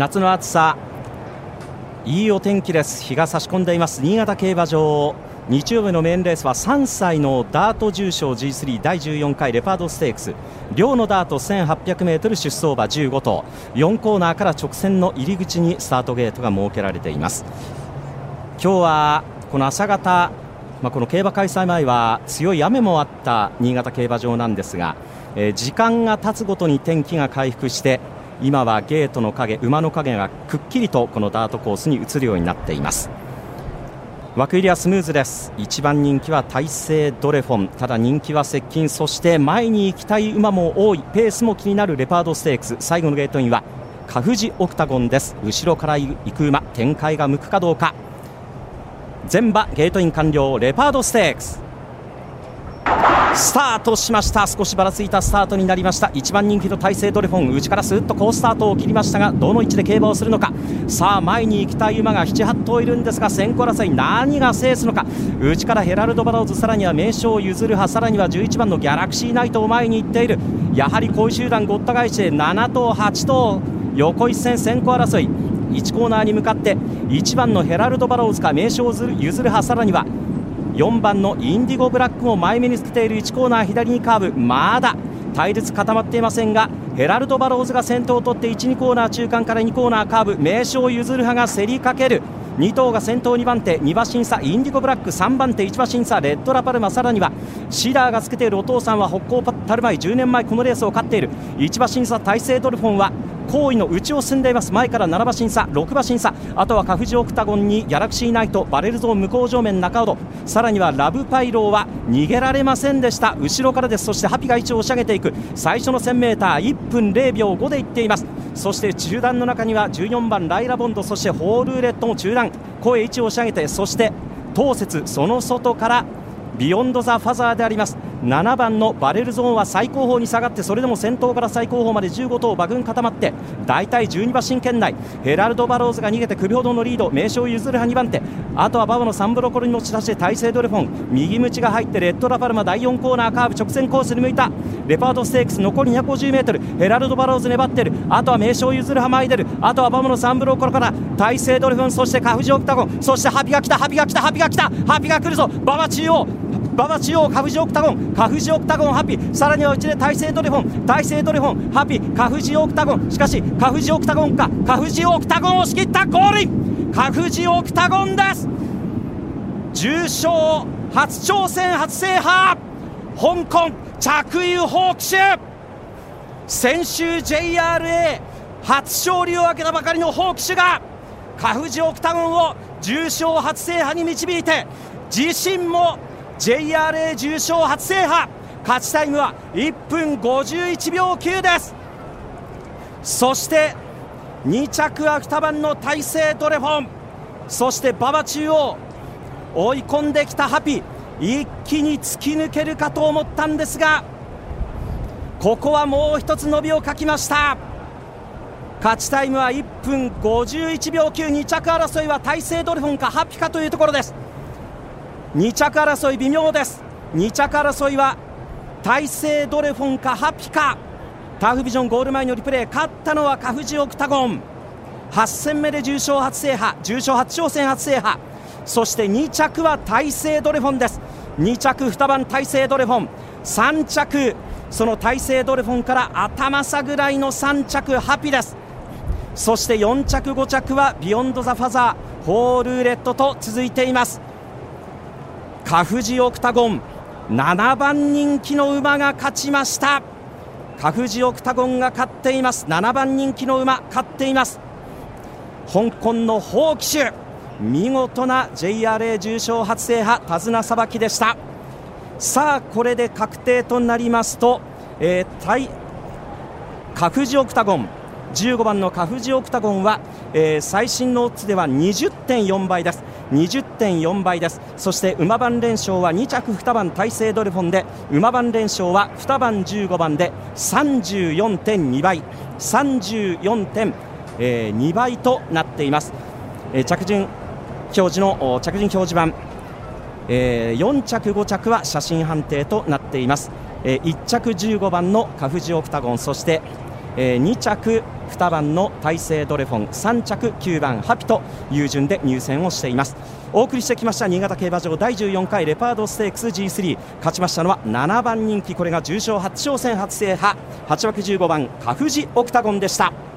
夏の暑さ。いいお天気です。日が差し込んでいます。新潟競馬場。日曜日のメインレースは3歳のダート重賞 G3 第14回レパードステークス。両のダート 1800m 出走馬15頭。4コーナーから直線の入り口にスタートゲートが設けられています。今日はこの朝方、まあ、この競馬開催前は強い雨もあった新潟競馬場なんですが、えー、時間が経つごとに天気が回復して今はゲートの影馬の影がくっきりとこのダートコースに移るようになっています。枠入りはスムーズです。1番人気は大勢ドレフォン。ただ人気は接近。そして前に行きたい馬も多い。ペースも気になるレパードステークス。最後のゲートインはカフジオクタゴンです。後ろから行く馬展開が向くかどうか。全馬ゲートイン完了。レパードステークス。スタートしました。少しばらついたスタートになりました。1番人気の大勢ドレフォン内からスーッと好スタートを切りましたがどの位置で競馬をするのか。さあ前に行きたい馬が78頭いるんですが先行争い何が制すのか。内からヘラルド・バローズさらには名将譲る派さらには11番のギャラクシーナイトを前に行っている。やはり好位集団ごった返して7頭8頭横一線先行争い。1コーナーに向かって1番のヘラルド・バローズか名将譲る派さらには4番のインディゴブラックも前目につけている1コーナー左にカーブ。まだ隊列固まっていませんがヘラルド・バローズが先頭を取って1、2コーナー中間から2コーナーカーブ。名将譲る派が競りかける。2頭が先頭2番手2馬審査インディゴブラック3番手1馬審査レッドラパルマさらにはシダーがつけているお父さんは北高タルマイ10年前このレースを勝っている。1馬審査大勢ドルフォンは後位の内を進んでいます。前から7馬審査6馬審査あとはカフジオクタゴンにギャラクシーナイトバレルゾーン向こう上面中ほどさらにはラブパイローは逃げられませんでした。後ろからです。そしてハピが位置を押し上げていく。最初の 1000m1 分0秒5でいっています。そして中団の中には14番ライラボンドそしてホウオウルーレットも中団。声位置を押し上げてそしてトウセツその外からビヨンド・ザ・ファザーであります。7番のバレルターンは最後方に下がってそれでも先頭から最後方まで15頭馬群固まって大体12馬身圏内。ヘラルド・バローズが逃げて首ほどのリード。名将譲る派2番手あとは馬場のサンブロコルに持ち出して大勢ドレフォン。右ムチが入ってレッドラパルマ第4コーナーカーブ直線コースに向いた。レパートステークス残り 250m ヘラルド・バローズ粘ってる。あとは名将譲る派前出るあとは馬場のサンブロコルから大勢ドレフォンそしてカフジオクタゴン。そしてハピが来たハピが来たハピが来たハピが来るぞ。馬場中央。馬場中央カフジオクタゴンカフジオクタゴンハピさらにはうちで大勢ドレフォン大勢ドレフォンハピカフジオクタゴン。しかしカフジオクタゴンか。カフジオクタゴンを仕切ったゴールインカフジオクタゴンです。重賞初挑戦初制覇。香港着油ホークシュ先週 JRA 初勝利を挙げたばかりのホークシュがカフジオクタゴンを重賞初制覇に導いて自身も JRA 重賞初制覇。勝ちタイムは1分51秒9です。そして2着は2番の大勢ドレフォン。そして馬場中央追い込んできたハピ一気に突き抜けるかと思ったんですがここはもう一つ伸びをかきました。勝ちタイムは1分51秒92着争いは大勢ドレフォンかハピかというところです。2着争い微妙です。2着争いは大勢ドレフォンかハピか。ターフビジョンゴール前のリプレイ勝ったのはカフジオクタゴン。8戦目で重賞初制覇重賞初挑戦初制覇。そして2着は大勢ドレフォンです。2着2番大勢ドレフォン。3着その大勢ドレフォンから頭差ぐらいの3着ハピです。そして4着5着はビヨンドザファザーホールーレットと続いています。カフジオクタゴン。7番人気の馬が勝ちました。カフジオクタゴンが勝っています。7番人気の馬勝っています。香港のホーキシュ。見事な JRA 重賞初制覇手綱さばきでした。さあこれで確定となりますと、えー、カフジオクタゴン。15番のカフジオクタゴンは、えー、最新のオッズでは20.4倍です。20.4倍です。そして馬番連勝は2着2番大勢ドルフォンで馬番連勝は2番15番で34.2倍。34.2倍となっています、えー、着順表示の着順表示板、えー、4着5着は写真判定となっています、えー、1着15番のカフジオクタゴンそしてえー、2着2番の大勢ドレフォン3着9番ハピという順で入選をしています。お送りしてきました新潟競馬場第14回レパードステークス G3 勝ちましたのは7番人気これが重賞初挑戦初制覇。8枠15番カフジオクタゴンでした。